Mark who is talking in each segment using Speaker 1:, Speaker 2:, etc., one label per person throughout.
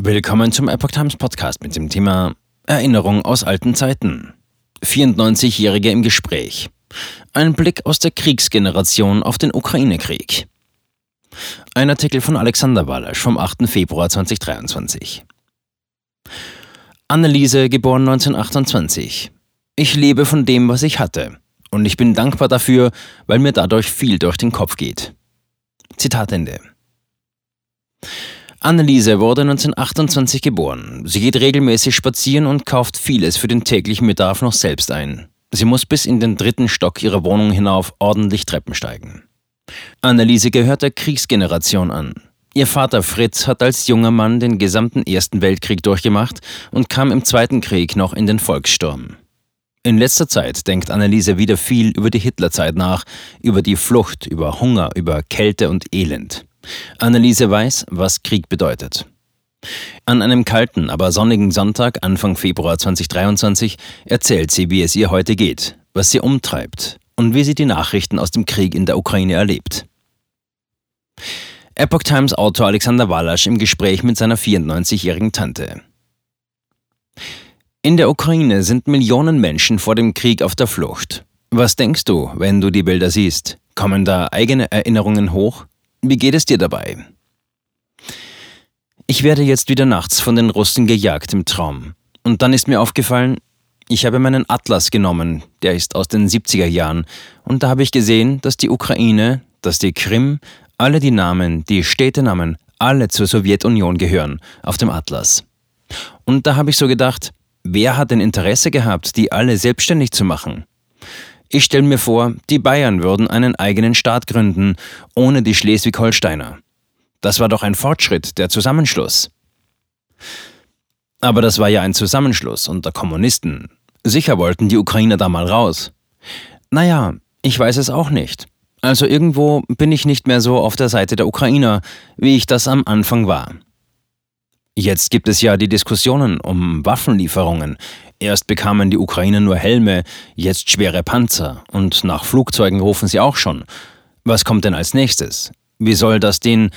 Speaker 1: Willkommen zum Epoch Times Podcast mit dem Thema Erinnerung aus alten Zeiten. 94-Jährige im Gespräch. Ein Blick aus der Kriegsgeneration auf den Ukraine-Krieg. Ein Artikel von Alexander Walasch vom 8. Februar 2023. Anneliese, geboren 1928. Ich lebe von dem, was ich hatte. Und ich bin dankbar dafür, weil mir dadurch viel durch den Kopf geht. Zitat Ende. Anneliese wurde 1928 geboren. Sie geht regelmäßig spazieren und kauft vieles für den täglichen Bedarf noch selbst ein. Sie muss bis in den dritten Stock ihrer Wohnung hinauf ordentlich Treppen steigen. Anneliese gehört der Kriegsgeneration an. Ihr Vater Fritz hat als junger Mann den gesamten Ersten Weltkrieg durchgemacht und kam im Zweiten Krieg noch in den Volkssturm. In letzter Zeit denkt Anneliese wieder viel über die Hitlerzeit nach, über die Flucht, über Hunger, über Kälte und Elend. Anneliese weiß, was Krieg bedeutet. An einem kalten, aber sonnigen Sonntag Anfang Februar 2023 erzählt sie, wie es ihr heute geht, was sie umtreibt und wie sie die Nachrichten aus dem Krieg in der Ukraine erlebt. Epoch Times Autor Alexander Walasch im Gespräch mit seiner 94-jährigen Tante. In der Ukraine sind Millionen Menschen vor dem Krieg auf der Flucht. Was denkst du, wenn du die Bilder siehst? Kommen da eigene Erinnerungen hoch? Wie geht es dir dabei? Ich werde jetzt wieder nachts von den Russen gejagt im Traum. Und dann ist mir aufgefallen, ich habe meinen Atlas genommen, der ist aus den 70er Jahren, und da habe ich gesehen, dass die Ukraine, dass die Krim, alle die Namen, die Städtenamen, alle zur Sowjetunion gehören, auf dem Atlas. Und da habe ich so gedacht, wer hat ein Interesse gehabt, die alle selbstständig zu machen? Ich stelle mir vor, die Bayern würden einen eigenen Staat gründen, ohne die Schleswig-Holsteiner. Das war doch ein Fortschritt, der Zusammenschluss. Aber das war ja ein Zusammenschluss unter Kommunisten. Sicher wollten die Ukrainer da mal raus. Naja, ich weiß es auch nicht. Also irgendwo bin ich nicht mehr so auf der Seite der Ukrainer, wie ich das am Anfang war. Jetzt gibt es ja die Diskussionen um Waffenlieferungen. Erst bekamen die Ukrainer nur Helme, jetzt schwere Panzer und nach Flugzeugen rufen sie auch schon. Was kommt denn als nächstes? Wie soll das den...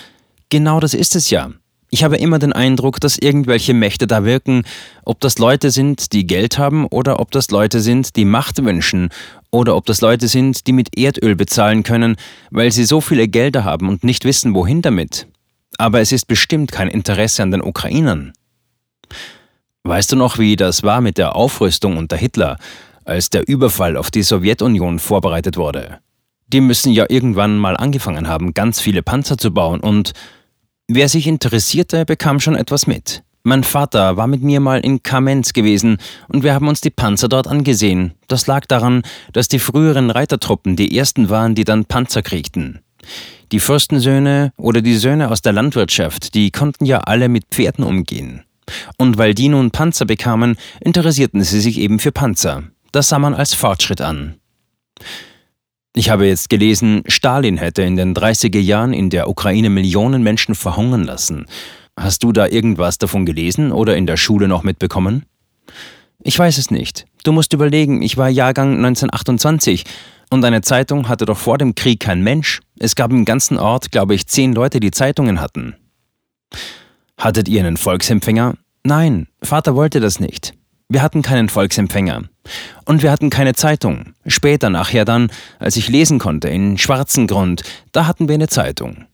Speaker 1: Genau das ist es ja. Ich habe immer den Eindruck, dass irgendwelche Mächte da wirken, ob das Leute sind, die Geld haben, oder ob das Leute sind, die Macht wünschen, oder ob das Leute sind, die mit Erdöl bezahlen können, weil sie so viele Gelder haben und nicht wissen, wohin damit. Aber es ist bestimmt kein Interesse an den Ukrainern. Weißt du noch, wie das war mit der Aufrüstung unter Hitler, als der Überfall auf die Sowjetunion vorbereitet wurde? Die müssen ja irgendwann mal angefangen haben, ganz viele Panzer zu bauen und wer sich interessierte, bekam schon etwas mit. Mein Vater war mit mir mal in Kamenz gewesen und wir haben uns die Panzer dort angesehen. Das lag daran, dass die früheren Reitertruppen die ersten waren, die dann Panzer kriegten. Die Fürstensöhne oder die Söhne aus der Landwirtschaft, die konnten ja alle mit Pferden umgehen. Und weil die nun Panzer bekamen, interessierten sie sich eben für Panzer. Das sah man als Fortschritt an. Ich habe jetzt gelesen, Stalin hätte in den 30er Jahren in der Ukraine Millionen Menschen verhungern lassen. Hast du da irgendwas davon gelesen oder in der Schule noch mitbekommen? Ich weiß es nicht. Du musst überlegen, ich war Jahrgang 1928 und eine Zeitung hatte doch vor dem Krieg kein Mensch. Es gab im ganzen Ort, glaube ich, zehn Leute, die Zeitungen hatten. Hattet ihr einen Volksempfänger? Nein, Vater wollte das nicht. Wir hatten keinen Volksempfänger. Und wir hatten keine Zeitung. Später, nachher dann, als ich lesen konnte, in schwarzen Grund, da hatten wir eine Zeitung.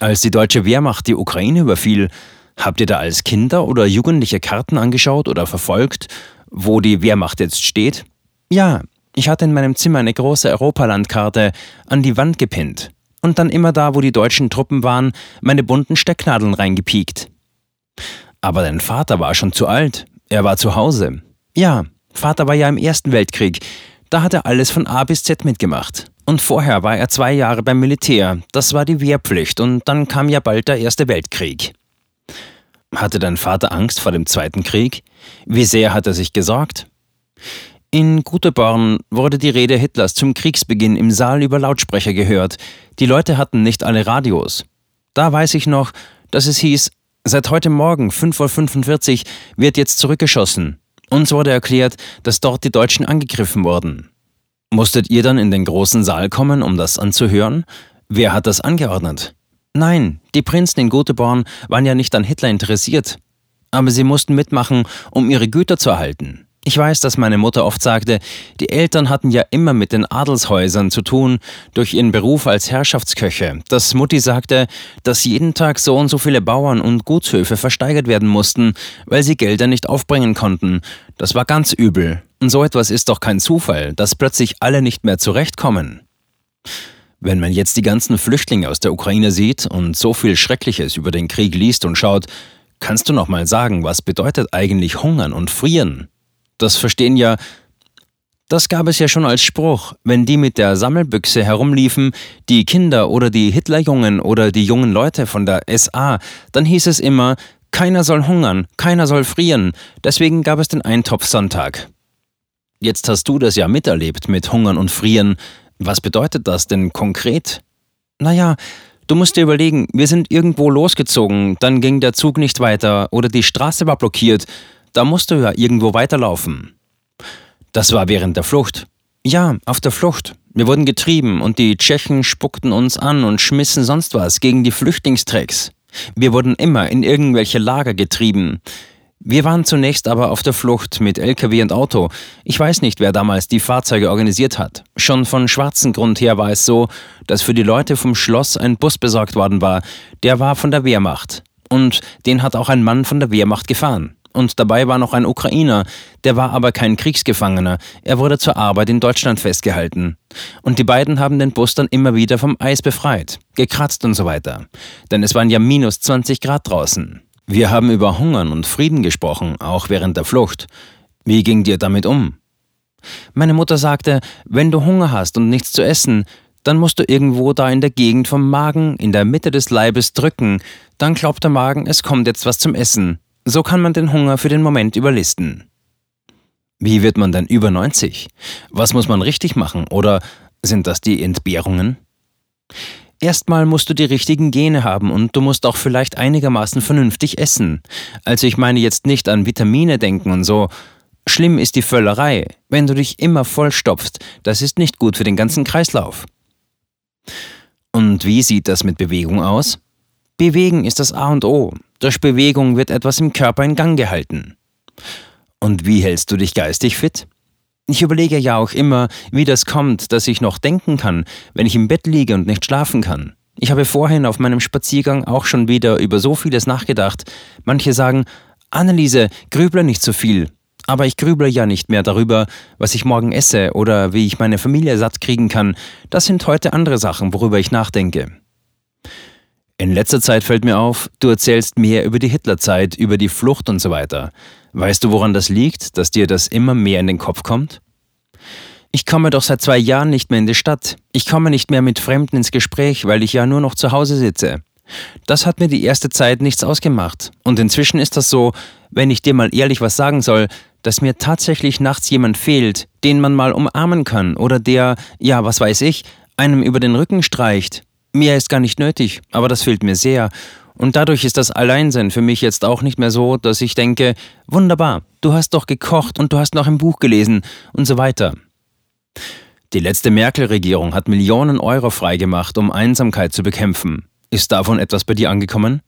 Speaker 1: Als die deutsche Wehrmacht die Ukraine überfiel, habt ihr da als Kinder oder Jugendliche Karten angeschaut oder verfolgt, wo die Wehrmacht jetzt steht? Ja, ich hatte in meinem Zimmer eine große Europalandkarte an die Wand gepinnt und dann immer da, wo die deutschen Truppen waren, meine bunten Stecknadeln reingepiekt. Aber dein Vater war schon zu alt. Er war zu Hause. Ja, Vater war ja im Ersten Weltkrieg. Da hat er alles von A bis Z mitgemacht. Und vorher war er zwei Jahre beim Militär. Das war die Wehrpflicht und dann kam ja bald der Erste Weltkrieg. Hatte dein Vater Angst vor dem Zweiten Krieg? Wie sehr hat er sich gesorgt? In Guteborn wurde die Rede Hitlers zum Kriegsbeginn im Saal über Lautsprecher gehört. Die Leute hatten nicht alle Radios. Da weiß ich noch, dass es hieß, seit heute Morgen 5.45 Uhr wird jetzt zurückgeschossen. Uns wurde erklärt, dass dort die Deutschen angegriffen wurden. Musstet ihr dann in den großen Saal kommen, um das anzuhören? Wer hat das angeordnet? Nein, die Prinzen in Göteborg waren ja nicht an Hitler interessiert. Aber sie mussten mitmachen, um ihre Güter zu erhalten. Ich weiß, dass meine Mutter oft sagte, die Eltern hatten ja immer mit den Adelshäusern zu tun, durch ihren Beruf als Herrschaftsköche. Dass Mutti sagte, dass jeden Tag so und so viele Bauern und Gutshöfe versteigert werden mussten, weil sie Gelder nicht aufbringen konnten. Das war ganz übel. Und so etwas ist doch kein Zufall, dass plötzlich alle nicht mehr zurechtkommen. Wenn man jetzt die ganzen Flüchtlinge aus der Ukraine sieht und so viel Schreckliches über den Krieg liest und schaut, kannst du noch mal sagen, was bedeutet eigentlich Hungern und Frieren? Das verstehen ja. Das gab es ja schon als Spruch, wenn die mit der Sammelbüchse herumliefen, die Kinder oder die Hitlerjungen oder die jungen Leute von der SA, dann hieß es immer, keiner soll hungern, keiner soll frieren, deswegen gab es den Eintopfsonntag. Jetzt hast du das ja miterlebt mit Hungern und Frieren. Was bedeutet das denn konkret? Naja, du musst dir überlegen, wir sind irgendwo losgezogen, dann ging der Zug nicht weiter oder die Straße war blockiert da musst du ja irgendwo weiterlaufen. Das war während der Flucht. Ja, auf der Flucht. Wir wurden getrieben und die Tschechen spuckten uns an und schmissen sonst was gegen die Flüchtlingstrecks. Wir wurden immer in irgendwelche Lager getrieben. Wir waren zunächst aber auf der Flucht mit LKW und Auto. Ich weiß nicht, wer damals die Fahrzeuge organisiert hat. Schon von schwarzen Grund her war es so, dass für die Leute vom Schloss ein Bus besorgt worden war. Der war von der Wehrmacht. Und den hat auch ein Mann von der Wehrmacht gefahren. Und dabei war noch ein Ukrainer, der war aber kein Kriegsgefangener, er wurde zur Arbeit in Deutschland festgehalten. Und die beiden haben den Bus dann immer wieder vom Eis befreit, gekratzt und so weiter. Denn es waren ja minus 20 Grad draußen. Wir haben über Hungern und Frieden gesprochen, auch während der Flucht. Wie ging dir damit um? Meine Mutter sagte, wenn du Hunger hast und nichts zu essen, dann musst du irgendwo da in der Gegend vom Magen, in der Mitte des Leibes drücken, dann glaubt der Magen, es kommt jetzt was zum Essen. So kann man den Hunger für den Moment überlisten. Wie wird man denn über 90? Was muss man richtig machen? Oder sind das die Entbehrungen? Erstmal musst du die richtigen Gene haben und du musst auch vielleicht einigermaßen vernünftig essen. Also ich meine jetzt nicht an Vitamine denken und so. Schlimm ist die Völlerei. Wenn du dich immer vollstopfst, das ist nicht gut für den ganzen Kreislauf. Und wie sieht das mit Bewegung aus? Bewegen ist das A und O. Durch Bewegung wird etwas im Körper in Gang gehalten. Und wie hältst du dich geistig fit? Ich überlege ja auch immer, wie das kommt, dass ich noch denken kann, wenn ich im Bett liege und nicht schlafen kann. Ich habe vorhin auf meinem Spaziergang auch schon wieder über so vieles nachgedacht. Manche sagen, Anneliese, grüble nicht so viel. Aber ich grüble ja nicht mehr darüber, was ich morgen esse oder wie ich meine Familie satt kriegen kann. Das sind heute andere Sachen, worüber ich nachdenke. In letzter Zeit fällt mir auf, du erzählst mehr über die Hitlerzeit, über die Flucht und so weiter. Weißt du, woran das liegt, dass dir das immer mehr in den Kopf kommt? Ich komme doch seit zwei Jahren nicht mehr in die Stadt. Ich komme nicht mehr mit Fremden ins Gespräch, weil ich ja nur noch zu Hause sitze. Das hat mir die erste Zeit nichts ausgemacht. Und inzwischen ist das so, wenn ich dir mal ehrlich was sagen soll, dass mir tatsächlich nachts jemand fehlt, den man mal umarmen kann oder der, ja, was weiß ich, einem über den Rücken streicht Mehr ist gar nicht nötig, aber das fehlt mir sehr. Und dadurch ist das Alleinsein für mich jetzt auch nicht mehr so, dass ich denke, wunderbar, du hast doch gekocht und du hast noch ein Buch gelesen und so weiter. Die letzte Merkel-Regierung hat Millionen Euro freigemacht, um Einsamkeit zu bekämpfen. Ist davon etwas bei dir angekommen?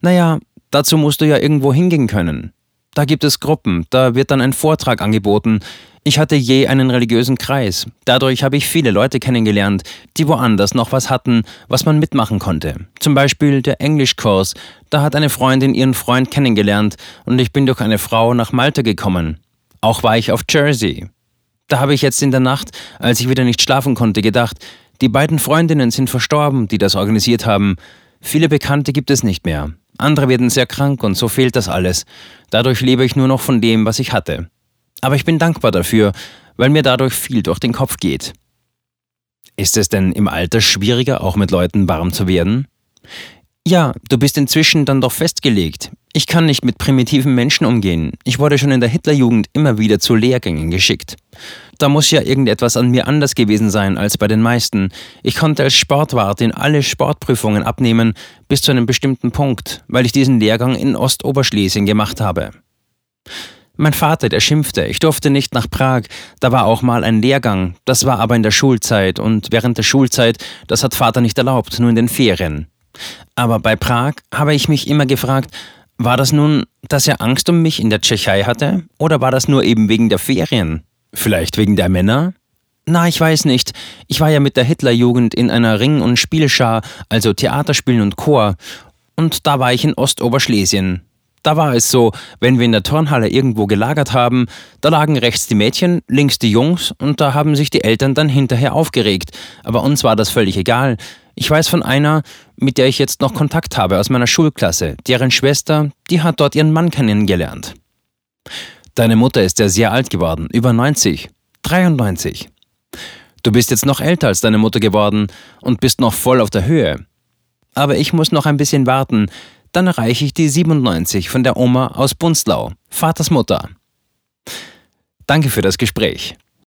Speaker 1: Naja, dazu musst du ja irgendwo hingehen können. Da gibt es Gruppen, da wird dann ein Vortrag angeboten, ich hatte je einen religiösen Kreis. Dadurch habe ich viele Leute kennengelernt, die woanders noch was hatten, was man mitmachen konnte. Zum Beispiel der Englischkurs. Da hat eine Freundin ihren Freund kennengelernt und ich bin durch eine Frau nach Malta gekommen. Auch war ich auf Jersey. Da habe ich jetzt in der Nacht, als ich wieder nicht schlafen konnte, gedacht, die beiden Freundinnen sind verstorben, die das organisiert haben. Viele Bekannte gibt es nicht mehr. Andere werden sehr krank und so fehlt das alles. Dadurch lebe ich nur noch von dem, was ich hatte. Aber ich bin dankbar dafür, weil mir dadurch viel durch den Kopf geht. Ist es denn im Alter schwieriger, auch mit Leuten warm zu werden? Ja, du bist inzwischen dann doch festgelegt. Ich kann nicht mit primitiven Menschen umgehen. Ich wurde schon in der Hitlerjugend immer wieder zu Lehrgängen geschickt. Da muss ja irgendetwas an mir anders gewesen sein als bei den meisten. Ich konnte als Sportwart in alle Sportprüfungen abnehmen bis zu einem bestimmten Punkt, weil ich diesen Lehrgang in Ostoberschlesien gemacht habe. Mein Vater, der schimpfte, ich durfte nicht nach Prag, da war auch mal ein Lehrgang, das war aber in der Schulzeit und während der Schulzeit, das hat Vater nicht erlaubt, nur in den Ferien. Aber bei Prag habe ich mich immer gefragt, war das nun, dass er Angst um mich in der Tschechei hatte? Oder war das nur eben wegen der Ferien? Vielleicht wegen der Männer? Na, ich weiß nicht. Ich war ja mit der Hitlerjugend in einer Ring- und Spielschar, also Theaterspielen und Chor. Und da war ich in Ostoberschlesien. Da war es so, wenn wir in der Turnhalle irgendwo gelagert haben, da lagen rechts die Mädchen, links die Jungs und da haben sich die Eltern dann hinterher aufgeregt. Aber uns war das völlig egal. Ich weiß von einer, mit der ich jetzt noch Kontakt habe aus meiner Schulklasse, deren Schwester, die hat dort ihren Mann kennengelernt. Deine Mutter ist ja sehr alt geworden, über 90, 93. Du bist jetzt noch älter als deine Mutter geworden und bist noch voll auf der Höhe. Aber ich muss noch ein bisschen warten, dann erreiche ich die 97 von der Oma aus Bunzlau, Vaters Mutter. Danke für das Gespräch.